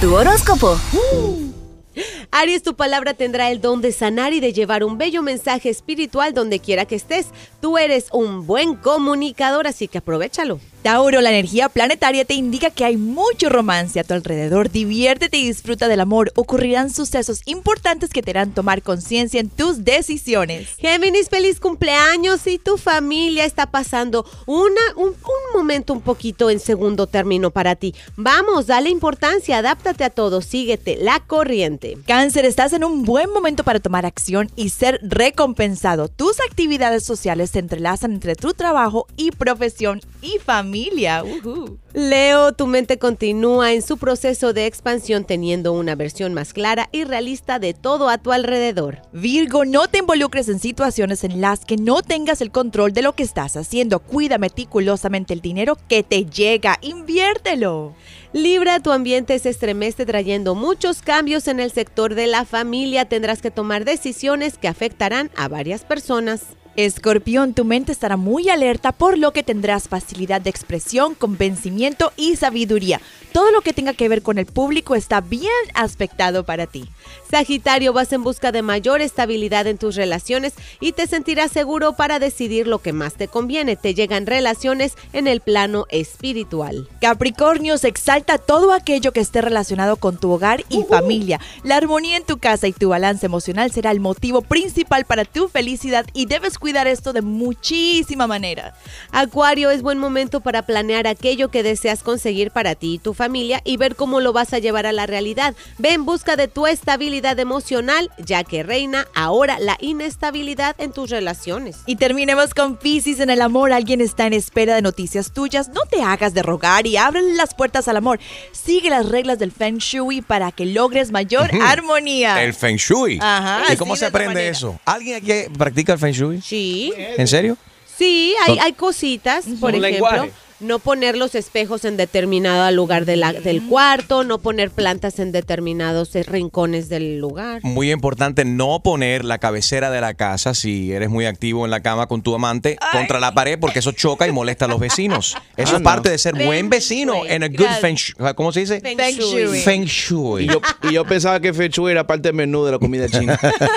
Tu horóscopo. Aries, tu palabra tendrá el don de sanar y de llevar un bello mensaje espiritual donde quiera que estés. Tú eres un buen comunicador, así que aprovechalo. Tauro, la energía planetaria te indica que hay mucho romance a tu alrededor. Diviértete y disfruta del amor. Ocurrirán sucesos importantes que te harán tomar conciencia en tus decisiones. Géminis, feliz cumpleaños y tu familia está pasando una, un, un momento un poquito en segundo término para ti. Vamos, dale importancia, adáptate a todo, síguete la corriente. Cáncer, estás en un buen momento para tomar acción y ser recompensado. Tus actividades sociales se entrelazan entre tu trabajo y profesión y familia. Leo, tu mente continúa en su proceso de expansión teniendo una versión más clara y realista de todo a tu alrededor. Virgo, no te involucres en situaciones en las que no tengas el control de lo que estás haciendo. Cuida meticulosamente el dinero que te llega. Inviértelo. Libra, tu ambiente se estremece trayendo muchos cambios en el sector de la familia. Tendrás que tomar decisiones que afectarán a varias personas. Escorpión, tu mente estará muy alerta por lo que tendrás facilidad de expresión, convencimiento y sabiduría. Todo lo que tenga que ver con el público está bien aspectado para ti. Sagitario, vas en busca de mayor estabilidad en tus relaciones y te sentirás seguro para decidir lo que más te conviene. Te llegan relaciones en el plano espiritual. Capricornio, se exalta todo aquello que esté relacionado con tu hogar y familia. La armonía en tu casa y tu balance emocional será el motivo principal para tu felicidad y debes cuidar esto de muchísima manera. Acuario, es buen momento para planear aquello que deseas conseguir para ti y tu familia y ver cómo lo vas a llevar a la realidad. Ve en busca de tu estabilidad emocional, ya que reina ahora la inestabilidad en tus relaciones. Y terminemos con Pisces en el amor. Alguien está en espera de noticias tuyas. No te hagas de rogar y ábrele las puertas al amor. Sigue las reglas del Feng Shui para que logres mayor armonía. El Feng Shui. Ajá, ¿Y cómo se aprende manera. eso? ¿Alguien aquí practica el Feng Shui? Sí, ¿En serio? sí, hay, hay cositas, por ejemplo. lenguaje. No poner los espejos en determinado lugar de la- del cuarto, no poner plantas en determinados eh, rincones del lugar. Muy importante no poner la cabecera de la casa, si eres muy activo en la cama con tu amante, contra la pared porque eso choca y molesta a los vecinos. Eso Ah, es no. parte de ser Feng buen vecino Shui. en a good. Feng Shui. ¿Cómo se dice? Feng Feng Shui. Shui. Feng Shui. Y yo, y yo pensaba que Fechu era parte del menú de la comida china.